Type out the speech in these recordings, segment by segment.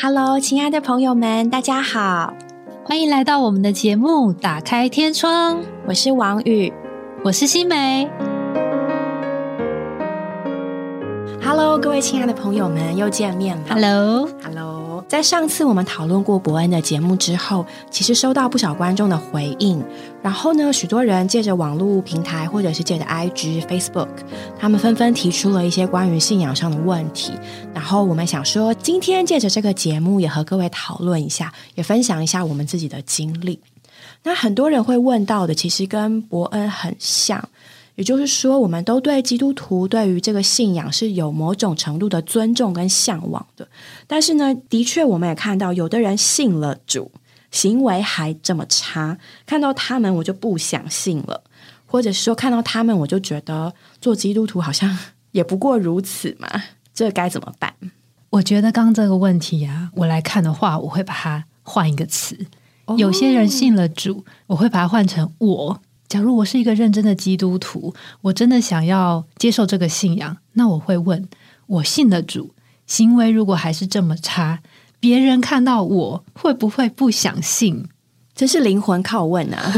Hello，亲爱的朋友们，大家好，欢迎来到我们的节目《打开天窗》。我是王宇，我是新梅。Hello，各位亲爱的朋友们，又见面了。Hello，Hello。在上次我们讨论过伯恩的节目之后，其实收到不少观众的回应。然后呢，许多人借着网络平台，或者是借着 IG、Facebook，他们纷纷提出了一些关于信仰上的问题。然后我们想说，今天借着这个节目，也和各位讨论一下，也分享一下我们自己的经历。那很多人会问到的，其实跟伯恩很像。也就是说，我们都对基督徒对于这个信仰是有某种程度的尊重跟向往的。但是呢，的确我们也看到，有的人信了主，行为还这么差。看到他们，我就不想信了；或者说，看到他们，我就觉得做基督徒好像也不过如此嘛。这该怎么办？我觉得刚这个问题啊，我来看的话，我会把它换一个词。有些人信了主，我会把它换成我。假如我是一个认真的基督徒，我真的想要接受这个信仰，那我会问：我信的主行为如果还是这么差，别人看到我会不会不想信？这是灵魂拷问啊！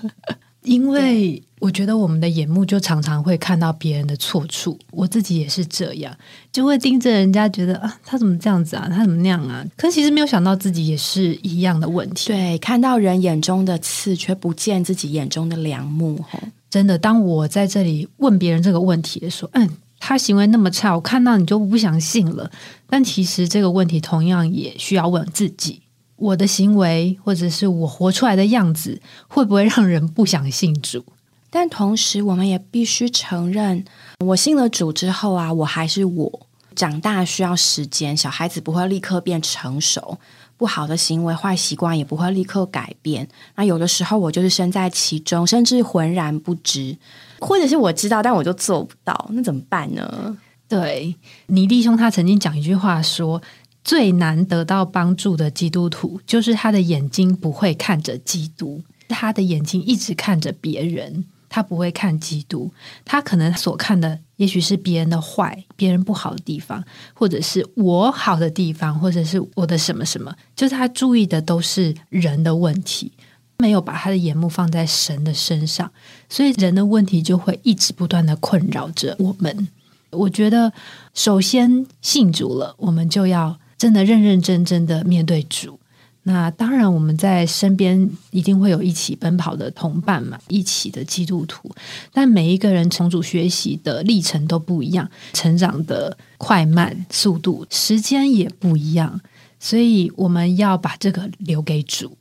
因为我觉得我们的眼目就常常会看到别人的错处，我自己也是这样，就会盯着人家，觉得啊，他怎么这样子啊，他怎么那样啊？可其实没有想到自己也是一样的问题。对，看到人眼中的刺，却不见自己眼中的良木。真的，当我在这里问别人这个问题的时候，嗯，他行为那么差，我看到你就不相信了。但其实这个问题同样也需要问自己。我的行为，或者是我活出来的样子，会不会让人不想信主？但同时，我们也必须承认，我信了主之后啊，我还是我。长大需要时间，小孩子不会立刻变成熟，不好的行为、坏习惯也不会立刻改变。那有的时候，我就是身在其中，甚至浑然不知，或者是我知道，但我就做不到，那怎么办呢？对，你弟兄他曾经讲一句话说。最难得到帮助的基督徒，就是他的眼睛不会看着基督，他的眼睛一直看着别人，他不会看基督。他可能所看的，也许是别人的坏、别人不好的地方，或者是我好的地方，或者是我的什么什么，就是他注意的都是人的问题，没有把他的眼目放在神的身上，所以人的问题就会一直不断的困扰着我们。我觉得，首先信主了，我们就要。真的认认真真的面对主，那当然我们在身边一定会有一起奔跑的同伴嘛，一起的基督徒。但每一个人重组学习的历程都不一样，成长的快慢速度、时间也不一样，所以我们要把这个留给主。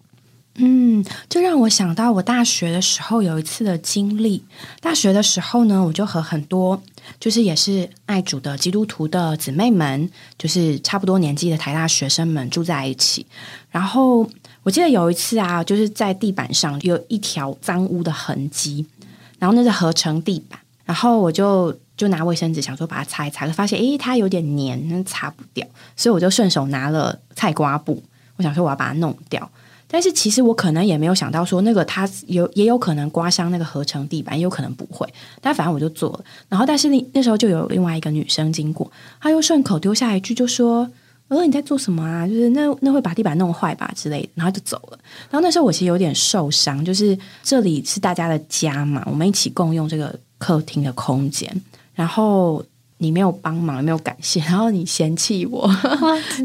嗯，这让我想到我大学的时候有一次的经历。大学的时候呢，我就和很多就是也是爱主的基督徒的姊妹们，就是差不多年纪的台大学生们住在一起。然后我记得有一次啊，就是在地板上有一条脏污的痕迹，然后那是合成地板，然后我就就拿卫生纸想说把它擦一擦，发现诶它有点黏，擦不掉，所以我就顺手拿了菜瓜布，我想说我要把它弄掉。但是其实我可能也没有想到说那个它有也有可能刮伤那个合成地板，也有可能不会。但反正我就做了。然后但是那那时候就有另外一个女生经过，她又顺口丢下一句就说：“呃，你在做什么啊？就是那那会把地板弄坏吧之类的。”然后就走了。然后那时候我其实有点受伤，就是这里是大家的家嘛，我们一起共用这个客厅的空间。然后 你没有帮忙，没有感谢，然后你嫌弃我，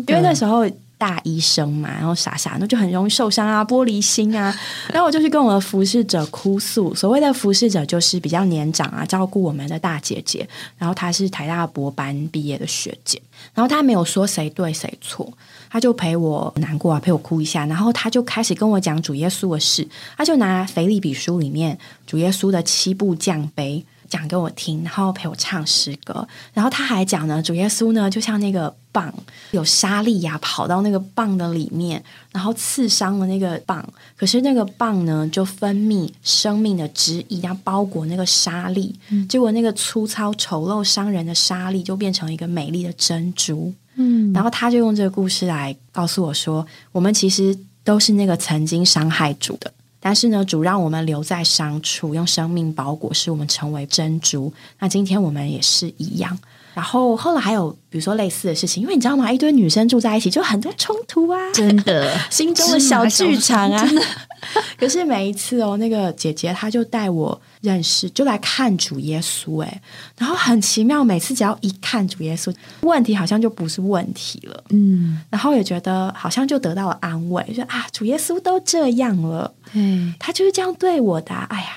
因为那时候。大医生嘛，然后傻傻，那就很容易受伤啊，玻璃心啊。然后我就去跟我的服侍者哭诉，所谓的服侍者就是比较年长啊，照顾我们的大姐姐。然后她是台大博班毕业的学姐，然后她没有说谁对谁错，她就陪我难过啊，陪我哭一下。然后她就开始跟我讲主耶稣的事，她就拿腓利比书里面主耶稣的七步降杯。讲给我听，然后陪我唱诗歌，然后他还讲呢，主耶稣呢就像那个棒，有沙粒呀，跑到那个棒的里面，然后刺伤了那个棒，可是那个棒呢就分泌生命的汁液，要包裹那个沙粒，结果那个粗糙丑陋伤人的沙粒就变成一个美丽的珍珠。嗯，然后他就用这个故事来告诉我说，我们其实都是那个曾经伤害主的。但是呢，主让我们留在伤处，用生命包裹，使我们成为珍珠。那今天我们也是一样。然后后来还有比如说类似的事情，因为你知道吗？一堆女生住在一起，就很多冲突啊，真的 心中的小剧场啊。可是每一次哦，那个姐姐她就带我认识，就来看主耶稣哎，然后很奇妙，每次只要一看主耶稣，问题好像就不是问题了，嗯，然后也觉得好像就得到了安慰，说啊，主耶稣都这样了，对，他就是这样对我的，哎呀。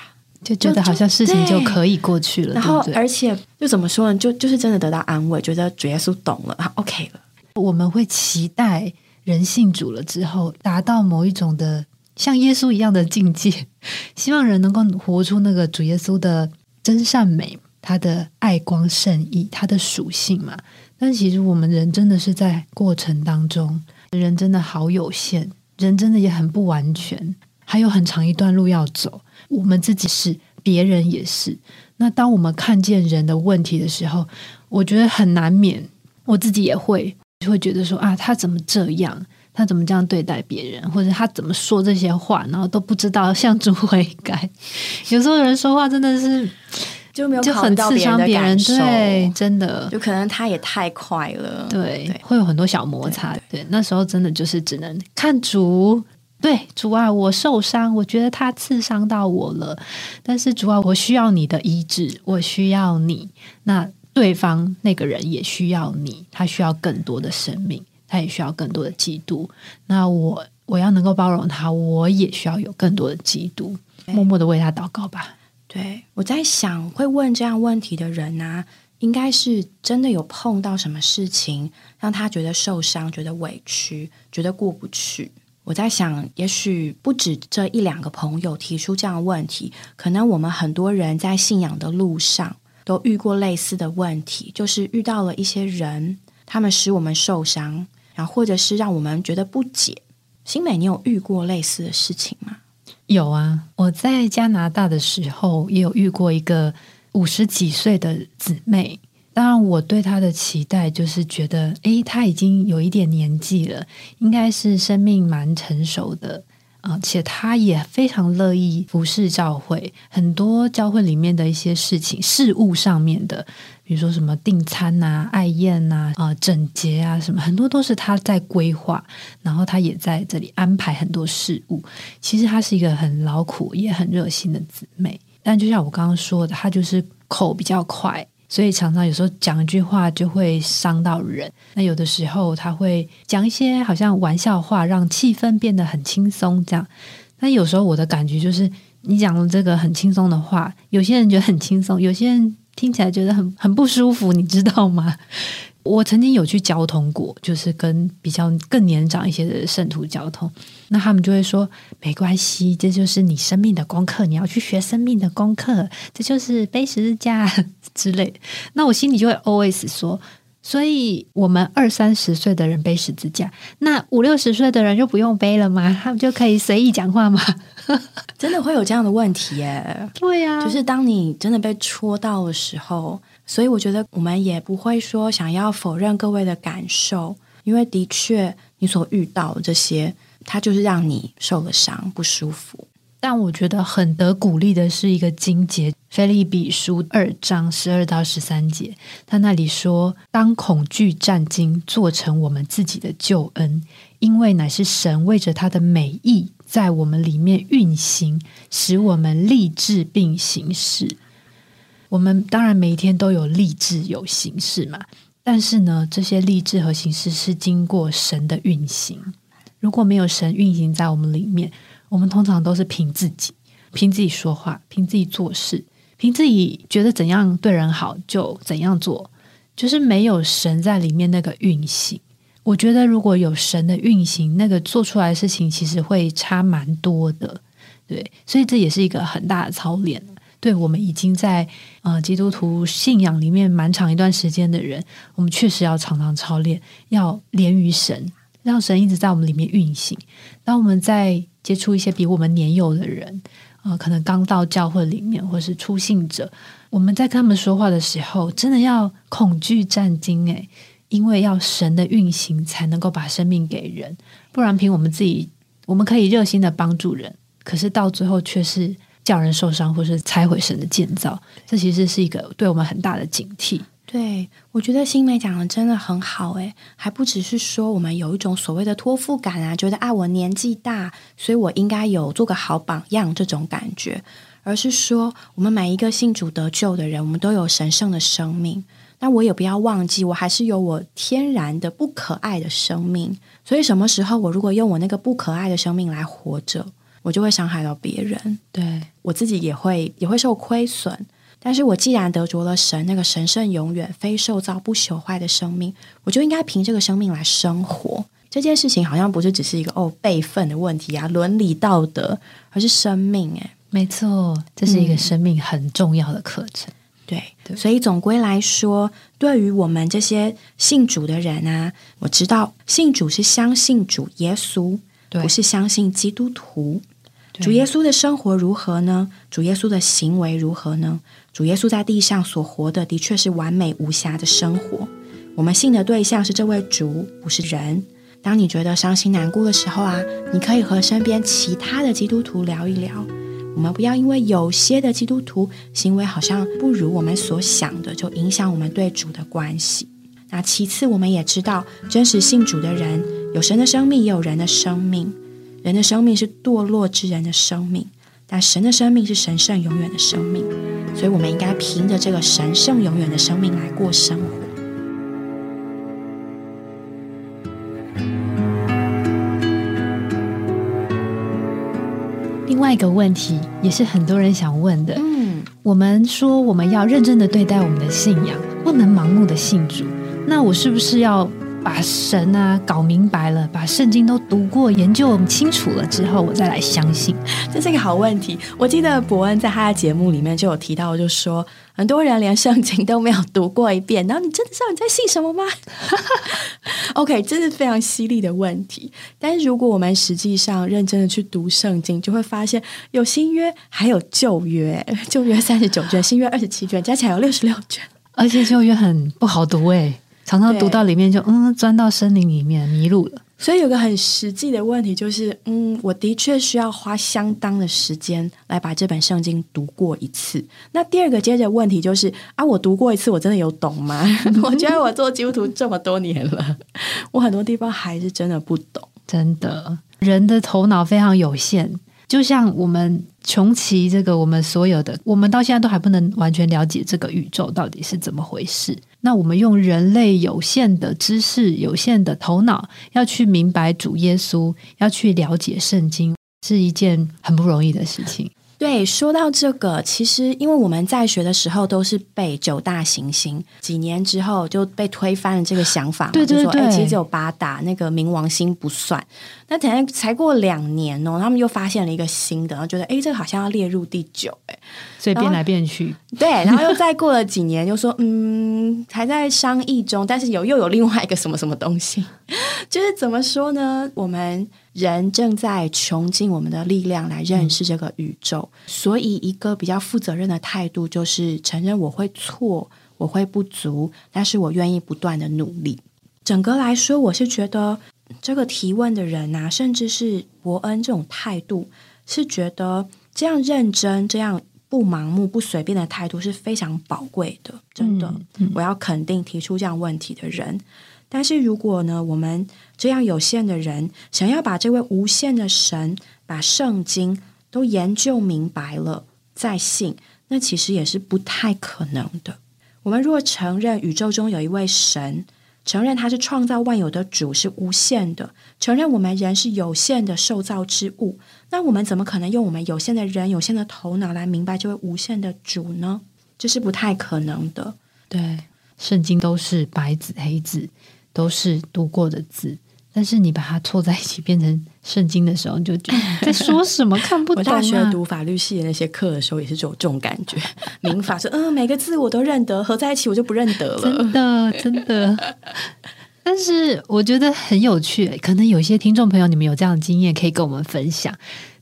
就觉得好像事情就可以过去了，然后而且又怎么说呢？就就是真的得到安慰，觉得主耶稣懂了，OK 了。我们会期待人信主了之后，达到某一种的像耶稣一样的境界，希望人能够活出那个主耶稣的真善美，他的爱光圣意，他的属性嘛。但其实我们人真的是在过程当中，人真的好有限，人真的也很不完全，还有很长一段路要走。我们自己是，别人也是。那当我们看见人的问题的时候，我觉得很难免，我自己也会就会觉得说啊，他怎么这样？他怎么这样对待别人？或者他怎么说这些话，然后都不知道向主悔改？有时候人说话真的是就没有就很刺伤别人，对，真的，就可能他也太快了，对，会有很多小摩擦。对，那时候真的就是只能看主。对主啊，我受伤，我觉得他刺伤到我了。但是主啊，我需要你的医治，我需要你。那对方那个人也需要你，他需要更多的生命，他也需要更多的基督。那我我要能够包容他，我也需要有更多的基督。默默的为他祷告吧。对我在想，会问这样问题的人呢，应该是真的有碰到什么事情，让他觉得受伤，觉得委屈，觉得过不去。我在想，也许不止这一两个朋友提出这样的问题，可能我们很多人在信仰的路上都遇过类似的问题，就是遇到了一些人，他们使我们受伤，然后或者是让我们觉得不解。新美，你有遇过类似的事情吗？有啊，我在加拿大的时候也有遇过一个五十几岁的姊妹。当然，我对他的期待就是觉得，诶，他已经有一点年纪了，应该是生命蛮成熟的，而且他也非常乐意服侍教会，很多教会里面的一些事情、事务上面的，比如说什么订餐呐、爱宴呐、啊整洁啊什么，很多都是他在规划，然后他也在这里安排很多事务。其实他是一个很劳苦也很热心的姊妹，但就像我刚刚说的，他就是口比较快。所以常常有时候讲一句话就会伤到人。那有的时候他会讲一些好像玩笑话，让气氛变得很轻松。这样，那有时候我的感觉就是，你讲了这个很轻松的话，有些人觉得很轻松，有些人听起来觉得很很不舒服，你知道吗？我曾经有去交通过，就是跟比较更年长一些的圣徒交通，那他们就会说没关系，这就是你生命的功课，你要去学生命的功课，这就是背十字架 之类。那我心里就会 always 说，所以我们二三十岁的人背十字架，那五六十岁的人就不用背了吗？他们就可以随意讲话吗？真的会有这样的问题耶？对呀，就是当你真的被戳到的时候。所以我觉得我们也不会说想要否认各位的感受，因为的确你所遇到这些，它就是让你受了伤，不舒服。但我觉得很得鼓励的是一个经节，《菲利比书》二章十二到十三节，他那里说：“当恐惧战惊，做成我们自己的救恩，因为乃是神为着他的美意，在我们里面运行，使我们立志并行事。”我们当然每一天都有立志有形式嘛，但是呢，这些立志和形式是经过神的运行。如果没有神运行在我们里面，我们通常都是凭自己、凭自己说话、凭自己做事、凭自己觉得怎样对人好就怎样做，就是没有神在里面那个运行。我觉得如果有神的运行，那个做出来的事情其实会差蛮多的。对，所以这也是一个很大的操练。对我们已经在呃基督徒信仰里面蛮长一段时间的人，我们确实要常常操练，要连于神，让神一直在我们里面运行。当我们在接触一些比我们年幼的人，啊，可能刚到教会里面或是初信者，我们在跟他们说话的时候，真的要恐惧战惊诶，因为要神的运行才能够把生命给人，不然凭我们自己，我们可以热心的帮助人。可是到最后却是叫人受伤，或是拆毁神的建造。这其实是一个对我们很大的警惕。对，我觉得新梅讲的真的很好，诶，还不只是说我们有一种所谓的托付感啊，觉得啊我年纪大，所以我应该有做个好榜样这种感觉，而是说我们每一个信主得救的人，我们都有神圣的生命，那我也不要忘记，我还是有我天然的不可爱的生命，所以什么时候我如果用我那个不可爱的生命来活着，我就会伤害到别人，对。我自己也会也会受亏损。但是我既然得着了神那个神圣、永远、非受造、不朽坏的生命，我就应该凭这个生命来生活。这件事情好像不是只是一个哦辈分的问题啊，伦理道德，而是生命。诶，没错，这是一个生命很重要的课程。对，所以总归来说，对于我们这些信主的人啊，我知道信主是相信主耶稣，不是相信基督徒。主耶稣的生活如何呢？主耶稣的行为如何呢？主耶稣在地上所活的，的确是完美无瑕的生活。我们信的对象是这位主，不是人。当你觉得伤心难过的时候啊，你可以和身边其他的基督徒聊一聊。我们不要因为有些的基督徒行为好像不如我们所想的，就影响我们对主的关系。那其次，我们也知道，真实信主的人有神的生命，也有人的生命。人的生命是堕落之人的生命，但神的生命是神圣永远的生命。所以，我们应该凭着这个神圣永远的生命来过生活。另外一个问题，也是很多人想问的。嗯，我们说我们要认真的对待我们的信仰，不能盲目的信主。那我是不是要？把神啊搞明白了，把圣经都读过、研究清楚了之后，我再来相信，这是一个好问题。我记得伯恩在他的节目里面就有提到，就说很多人连圣经都没有读过一遍，然后你真的知道你在信什么吗？OK，这是非常犀利的问题。但是如果我们实际上认真的去读圣经，就会发现有新约，还有旧约，旧约三十九卷，新约二十七卷，加起来有六十六卷，而且旧约很不好读诶。常常读到里面就嗯，钻到森林里面迷路了。所以有个很实际的问题就是，嗯，我的确需要花相当的时间来把这本圣经读过一次。那第二个接着问题就是啊，我读过一次，我真的有懂吗？我觉得我做基督徒这么多年了，我很多地方还是真的不懂。真的，人的头脑非常有限。就像我们穷奇这个，我们所有的，我们到现在都还不能完全了解这个宇宙到底是怎么回事。那我们用人类有限的知识、有限的头脑，要去明白主耶稣，要去了解圣经，是一件很不容易的事情。对，说到这个，其实因为我们在学的时候都是背九大行星，几年之后就被推翻了这个想法，对对对，其实只有八大，那个冥王星不算。那才才过两年哦，他们又发现了一个新的，然后觉得哎，这个好像要列入第九，哎，所以变来变去。对，然后又再过了几年，又说嗯，还在商议中，但是有又有另外一个什么什么东西，就是怎么说呢？我们。人正在穷尽我们的力量来认识这个宇宙，所以一个比较负责任的态度就是承认我会错，我会不足，但是我愿意不断的努力。整个来说，我是觉得这个提问的人啊，甚至是伯恩这种态度，是觉得这样认真、这样不盲目、不随便的态度是非常宝贵的。真的，我要肯定提出这样问题的人。但是如果呢，我们这样有限的人想要把这位无限的神、把圣经都研究明白了再信，那其实也是不太可能的。我们若承认宇宙中有一位神，承认他是创造万有的主，是无限的，承认我们人是有限的受造之物，那我们怎么可能用我们有限的人、有限的头脑来明白这位无限的主呢？这是不太可能的。对，圣经都是白纸黑字。都是读过的字，但是你把它凑在一起变成圣经的时候，你就觉得在说什么看不懂。我大学读法律系的那些课的时候，也是这种这种感觉。民法说，嗯，每个字我都认得，合在一起我就不认得了。真的，真的。但是我觉得很有趣，可能有些听众朋友，你们有这样的经验，可以跟我们分享。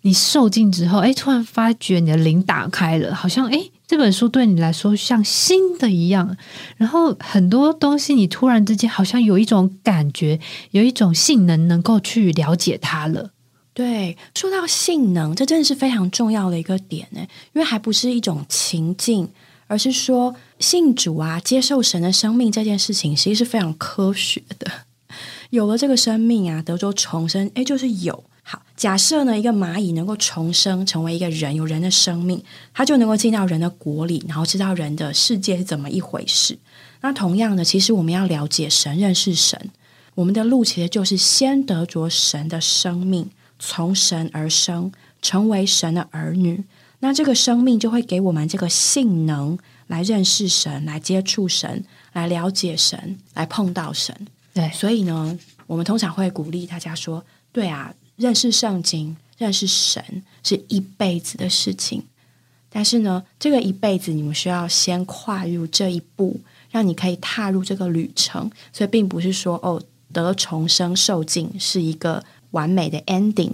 你受尽之后，哎，突然发觉你的灵打开了，好像哎。这本书对你来说像新的一样，然后很多东西你突然之间好像有一种感觉，有一种性能能够去了解它了。对，说到性能，这真的是非常重要的一个点呢，因为还不是一种情境，而是说信主啊，接受神的生命这件事情，其实是非常科学的。有了这个生命啊，德州重生，哎，就是有。好，假设呢，一个蚂蚁能够重生成为一个人，有人的生命，它就能够进到人的国里，然后知道人的世界是怎么一回事。那同样的，其实我们要了解神，认识神，我们的路其实就是先得着神的生命。从神而生，成为神的儿女，那这个生命就会给我们这个性能来认识神，来接触神，来了解神，来碰到神。对，所以呢，我们通常会鼓励大家说：“对啊，认识圣经，认识神是一辈子的事情。但是呢，这个一辈子，你们需要先跨入这一步，让你可以踏入这个旅程。所以，并不是说哦，得重生受尽是一个。”完美的 ending，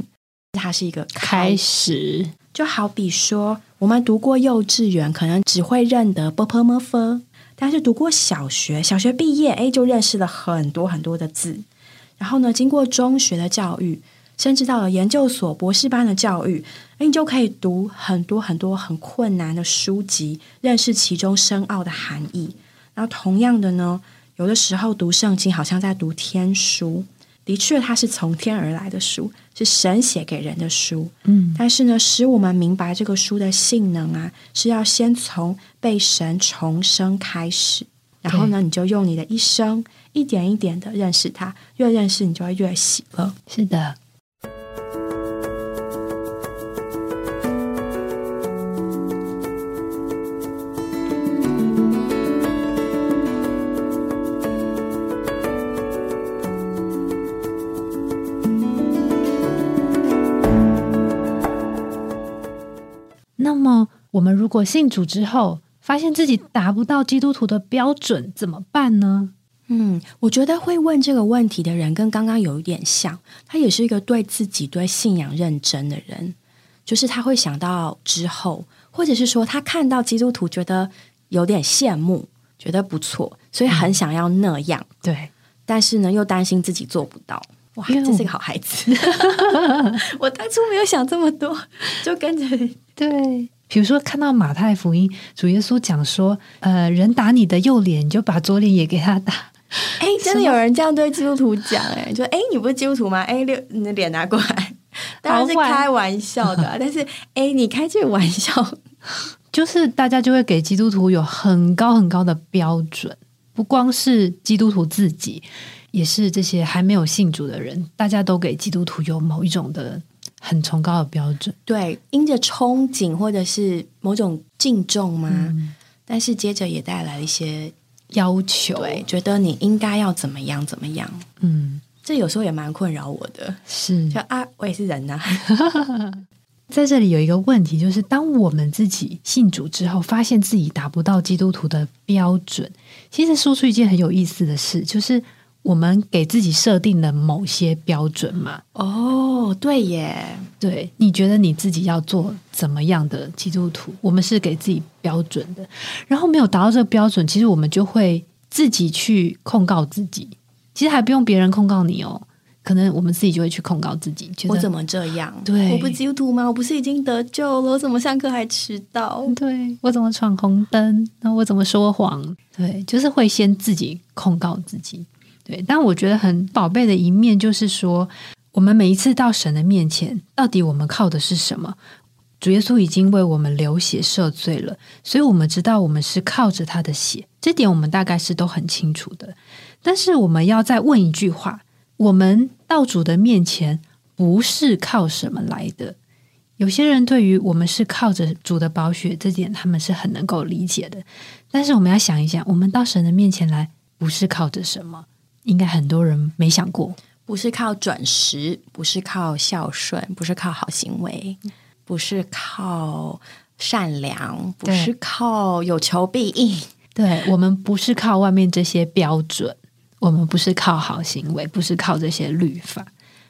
它是一个开始。就好比说，我们读过幼稚园，可能只会认得 b p m f，但是读过小学，小学毕业，哎，就认识了很多很多的字。然后呢，经过中学的教育，甚至到了研究所、博士班的教育，哎，你就可以读很多很多很困难的书籍，认识其中深奥的含义。然后，同样的呢，有的时候读圣经，好像在读天书。的确，它是从天而来的书，是神写给人的书。嗯，但是呢，使我们明白这个书的性能啊，是要先从被神重生开始，然后呢，你就用你的一生一点一点的认识它，越认识你就会越喜乐。是的。我们如果信主之后，发现自己达不到基督徒的标准，怎么办呢？嗯，我觉得会问这个问题的人跟刚刚有一点像，他也是一个对自己对信仰认真的人，就是他会想到之后，或者是说他看到基督徒觉得有点羡慕，觉得不错，所以很想要那样。对，但是呢，又担心自己做不到。哇，这是个好孩子。我当初没有想这么多，就跟着对。比如说，看到马太福音，主耶稣讲说：“呃，人打你的右脸，你就把左脸也给他打。” 哎，真的有人这样对基督徒讲？哎，就哎，你不是基督徒吗？哎，六，你的脸拿过来，当然是开玩笑的。但是，哎，你开这个玩笑，就是大家就会给基督徒有很高很高的标准，不光是基督徒自己，也是这些还没有信主的人，大家都给基督徒有某一种的。很崇高的标准，对，因着憧憬或者是某种敬重吗？但是接着也带来了一些要求，对，觉得你应该要怎么样怎么样。嗯，这有时候也蛮困扰我的。是，就啊，我也是人呐。在这里有一个问题，就是当我们自己信主之后，发现自己达不到基督徒的标准，其实说出一件很有意思的事，就是。我们给自己设定了某些标准嘛？哦，对耶，对，你觉得你自己要做怎么样的基督徒？我们是给自己标准的，然后没有达到这个标准，其实我们就会自己去控告自己。其实还不用别人控告你哦，可能我们自己就会去控告自己。我怎么这样？对，我不基督徒吗？我不是已经得救了？我怎么上课还迟到？对我怎么闯红灯？那我怎么说谎？对，就是会先自己控告自己。对，但我觉得很宝贝的一面就是说，我们每一次到神的面前，到底我们靠的是什么？主耶稣已经为我们流血赦罪了，所以我们知道我们是靠着他的血，这点我们大概是都很清楚的。但是我们要再问一句话：我们到主的面前不是靠什么来的？有些人对于我们是靠着主的宝血这点，他们是很能够理解的。但是我们要想一想，我们到神的面前来，不是靠着什么？应该很多人没想过，不是靠准时，不是靠孝顺，不是靠好行为，不是靠善良，不是靠有求必应。对我们不是靠外面这些标准，我们不是靠好行为，不是靠这些律法，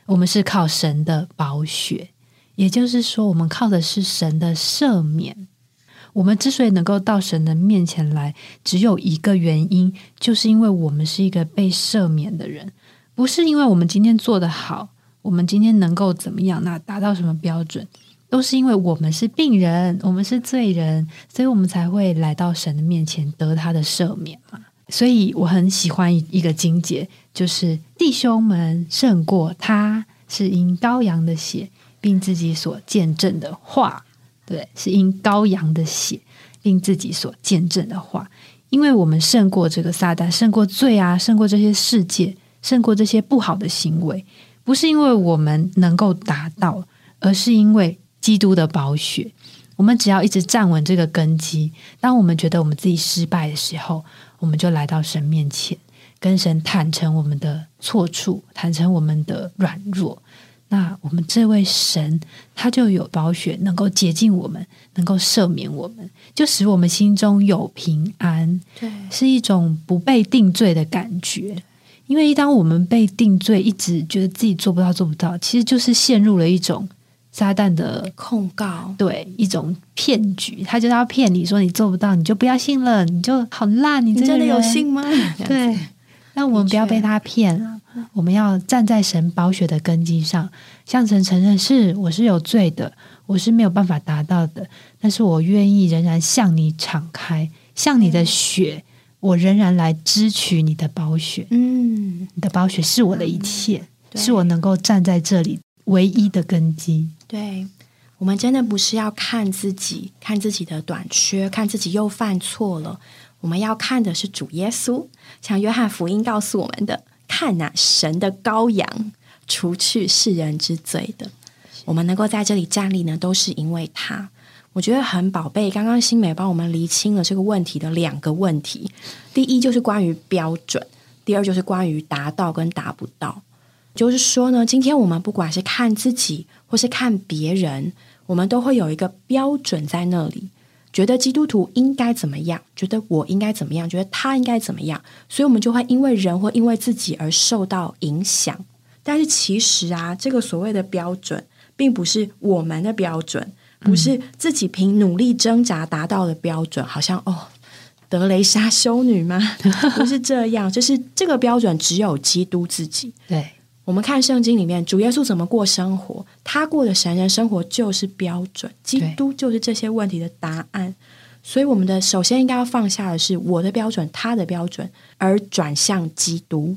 我们是靠神的宝血。也就是说，我们靠的是神的赦免。我们之所以能够到神的面前来，只有一个原因，就是因为我们是一个被赦免的人，不是因为我们今天做的好，我们今天能够怎么样？那达到什么标准？都是因为我们是病人，我们是罪人，所以我们才会来到神的面前得他的赦免嘛。所以我很喜欢一个经节，就是弟兄们胜过他，是因羔羊的血，并自己所见证的话。对，是因羔羊的血，令自己所见证的话。因为我们胜过这个撒旦，胜过罪啊，胜过这些世界，胜过这些不好的行为，不是因为我们能够达到，而是因为。基督的宝血，我们只要一直站稳这个根基。当我们觉得我们自己失败的时候，我们就来到神面前，跟神坦诚我们的错处，坦诚我们的软弱。那我们这位神，他就有宝血能够洁净我们，能够赦免我们，就使我们心中有平安。对，是一种不被定罪的感觉。因为一当我们被定罪，一直觉得自己做不到，做不到，其实就是陷入了一种。撒旦的控告，对一种骗局，他就是要骗你说你做不到，你就不要信了，你就好烂，你真的有信吗？对，那我们不要被他骗了，我们要站在神宝血的根基上，向神承认是我是有罪的，我是没有办法达到的，但是我愿意仍然向你敞开，向你的血，我仍然来支取你的宝血。嗯，你的宝血是我的一切，是我能够站在这里唯一的根基。对，我们真的不是要看自己，看自己的短缺，看自己又犯错了。我们要看的是主耶稣，像约翰福音告诉我们的：“看呐，神的羔羊，除去世人之罪的。”我们能够在这里站立呢，都是因为他。我觉得很宝贝。刚刚新美帮我们厘清了这个问题的两个问题：第一就是关于标准，第二就是关于达到跟达不到。就是说呢，今天我们不管是看自己或是看别人，我们都会有一个标准在那里，觉得基督徒应该怎么样，觉得我应该怎么样，觉得他应该怎么样，所以我们就会因为人或因为自己而受到影响。但是其实啊，这个所谓的标准，并不是我们的标准，不是自己凭努力挣扎达到的标准，好像哦，德雷莎修女吗？不是这样，就是这个标准只有基督自己。对。我们看圣经里面，主耶稣怎么过生活，他过的神人生活就是标准，基督就是这些问题的答案。所以，我们的首先应该要放下的是我的标准，他的标准，而转向基督。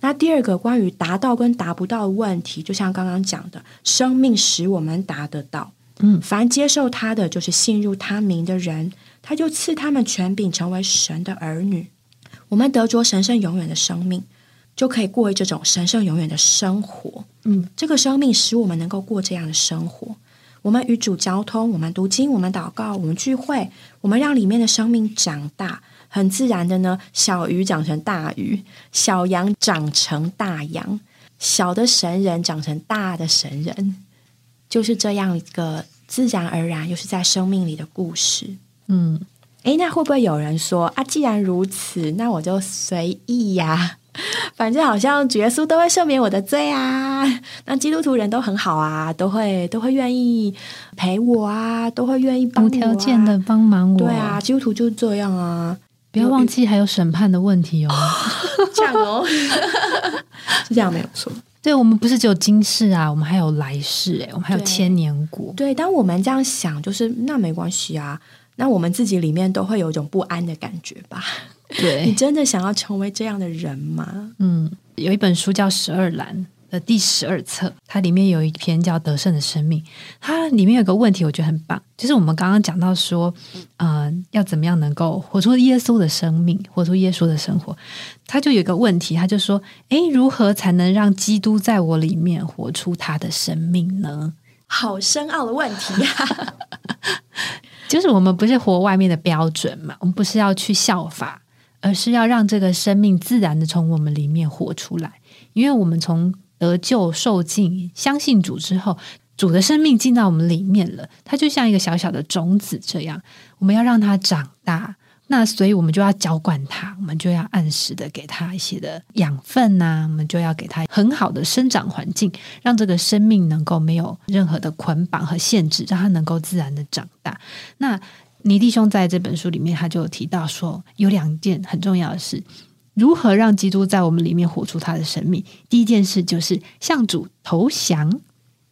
那第二个关于达到跟达不到的问题，就像刚刚讲的，生命使我们达得到。嗯，凡接受他的，就是信入他名的人，他就赐他们权柄，成为神的儿女。我们得着神圣永远的生命。就可以过这种神圣永远的生活。嗯，这个生命使我们能够过这样的生活。我们与主交通，我们读经，我们祷告，我们聚会，我们让里面的生命长大，很自然的呢。小鱼长成大鱼，小羊长成大羊，小的神人长成大的神人，就是这样一个自然而然，又是在生命里的故事。嗯，诶，那会不会有人说啊？既然如此，那我就随意呀。反正好像主耶稣都会赦免我的罪啊，那基督徒人都很好啊，都会都会愿意陪我啊，都会愿意无条件的帮忙我。对啊，基督徒就是这样啊，不要忘记还有审判的问题哦。这样哦，是这样没有错。对我们不是只有今世啊，我们还有来世哎，我们还有千年国。对，当我们这样想，就是那没关系啊，那我们自己里面都会有一种不安的感觉吧。对你真的想要成为这样的人吗？嗯，有一本书叫《十二栏》的第十二册，它里面有一篇叫《得胜的生命》。它里面有个问题，我觉得很棒，就是我们刚刚讲到说，嗯，要怎么样能够活出耶稣的生命，活出耶稣的生活？他就有一个问题，他就说：“诶，如何才能让基督在我里面活出他的生命呢？”好深奥的问题啊！就是我们不是活外面的标准嘛，我们不是要去效法。而是要让这个生命自然的从我们里面活出来，因为我们从得救受尽、相信主之后，主的生命进到我们里面了，它就像一个小小的种子这样，我们要让它长大，那所以我们就要浇灌它，我们就要按时的给它一些的养分呐，我们就要给它很好的生长环境，让这个生命能够没有任何的捆绑和限制，让它能够自然的长大。那倪弟兄在这本书里面，他就提到说，有两件很重要的事：如何让基督在我们里面活出他的生命？第一件事就是向主投降。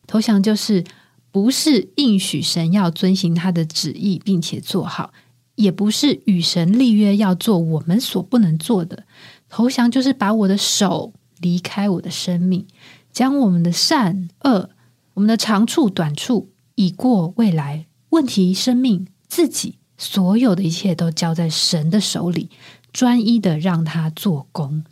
投降就是不是应许神要遵行他的旨意，并且做好，也不是与神立约要做我们所不能做的。投降就是把我的手离开我的生命，将我们的善恶、我们的长处短处、已过未来问题、生命、自己所有的一切都交在神的手里。专一的让他做工，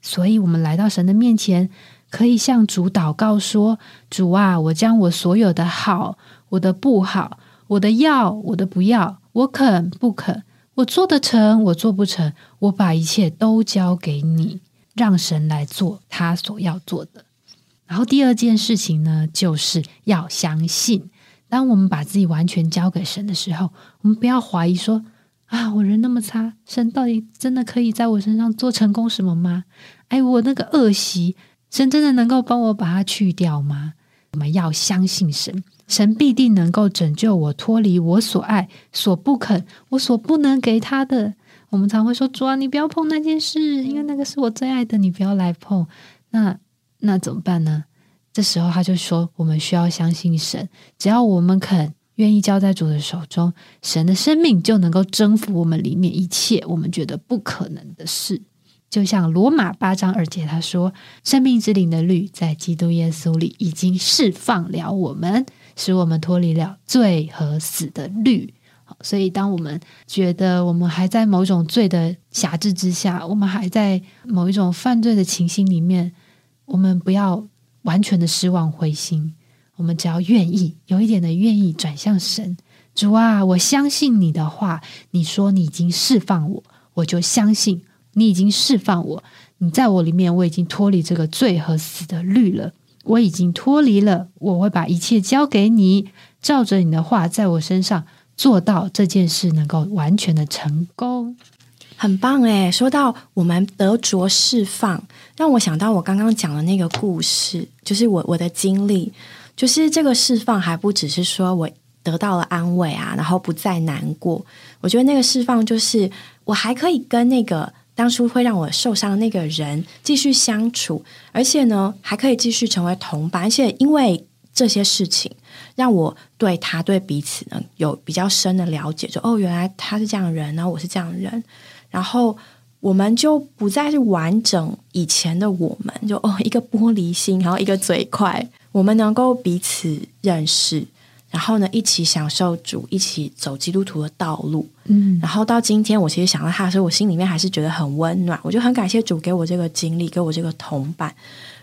所以我们来到神的面前，可以向主祷告说：“主啊，我将我所有的好、我的不好、我的要、我的不要，我肯不肯，我做得成，我做不成，我把一切都交给你，让神来做他所要做的。”然后第二件事情呢，就是要相信，当我们把自己完全交给神的时候，我们不要怀疑说。啊，我人那么差，神到底真的可以在我身上做成功什么吗？哎，我那个恶习，神真的能够帮我把它去掉吗？我们要相信神，神必定能够拯救我，脱离我所爱、所不肯、我所不能给他的。我们常会说：“主啊，你不要碰那件事，因为那个是我最爱的，你不要来碰。”那那怎么办呢？这时候他就说：“我们需要相信神，只要我们肯。”愿意交在主的手中，神的生命就能够征服我们里面一切我们觉得不可能的事。就像罗马八章二节他说：“生命之灵的律在基督耶稣里已经释放了我们，使我们脱离了罪和死的律。”所以，当我们觉得我们还在某种罪的辖制之下，我们还在某一种犯罪的情形里面，我们不要完全的失望灰心。我们只要愿意有一点的愿意转向神，主啊，我相信你的话。你说你已经释放我，我就相信你已经释放我。你在我里面，我已经脱离这个罪和死的律了。我已经脱离了，我会把一切交给你，照着你的话，在我身上做到这件事，能够完全的成功。很棒诶，说到我们得着释放，让我想到我刚刚讲的那个故事，就是我我的经历。就是这个释放还不只是说我得到了安慰啊，然后不再难过。我觉得那个释放就是我还可以跟那个当初会让我受伤的那个人继续相处，而且呢还可以继续成为同伴。而且因为这些事情，让我对他对彼此呢有比较深的了解。就哦，原来他是这样的人，然后我是这样的人，然后我们就不再是完整以前的我们。就哦，一个玻璃心，然后一个嘴快。我们能够彼此认识，然后呢，一起享受主，一起走基督徒的道路。嗯，然后到今天，我其实想到他的时候，我心里面还是觉得很温暖。我就很感谢主给我这个经历，给我这个同伴。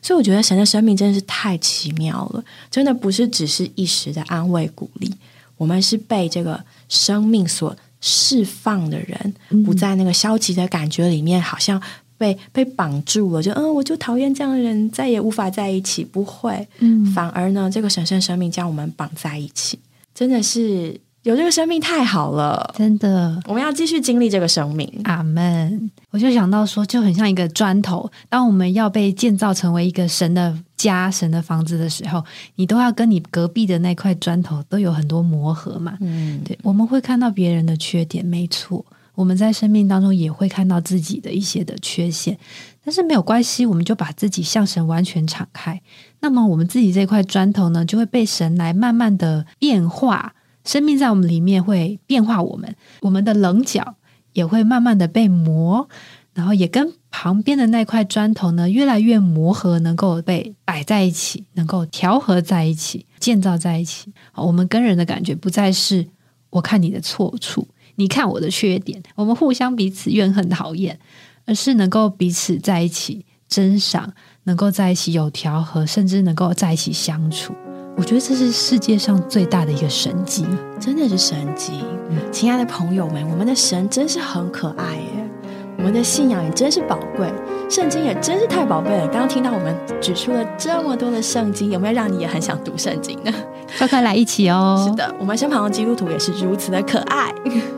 所以我觉得神的生命真的是太奇妙了，真的不是只是一时的安慰鼓励。我们是被这个生命所释放的人，不在那个消极的感觉里面，好像。被被绑住了，就嗯，我就讨厌这样的人，再也无法在一起。不会，嗯，反而呢，这个神圣生命将我们绑在一起，真的是有这个生命太好了，真的。我们要继续经历这个生命，阿门。我就想到说，就很像一个砖头，当我们要被建造成为一个神的家、神的房子的时候，你都要跟你隔壁的那块砖头都有很多磨合嘛。嗯，对，我们会看到别人的缺点，没错。我们在生命当中也会看到自己的一些的缺陷，但是没有关系，我们就把自己向神完全敞开。那么我们自己这块砖头呢，就会被神来慢慢的变化，生命在我们里面会变化我们，我们的棱角也会慢慢的被磨，然后也跟旁边的那块砖头呢越来越磨合，能够被摆在一起，能够调和在一起，建造在一起。我们跟人的感觉不再是我看你的错处。你看我的缺点，我们互相彼此怨恨讨厌，而是能够彼此在一起珍赏，能够在一起有调和，甚至能够在一起相处。我觉得这是世界上最大的一个神迹，真的是神迹。亲爱的朋友们，我们的神真是很可爱耶。我们的信仰也真是宝贵，圣经也真是太宝贝了。刚刚听到我们举出了这么多的圣经，有没有让你也很想读圣经呢？快快来一起哦！是的，我们身旁的基督徒也是如此的可爱，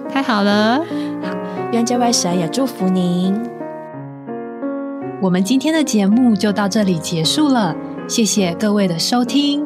太好了。好，愿这位神也祝福您。我们今天的节目就到这里结束了，谢谢各位的收听。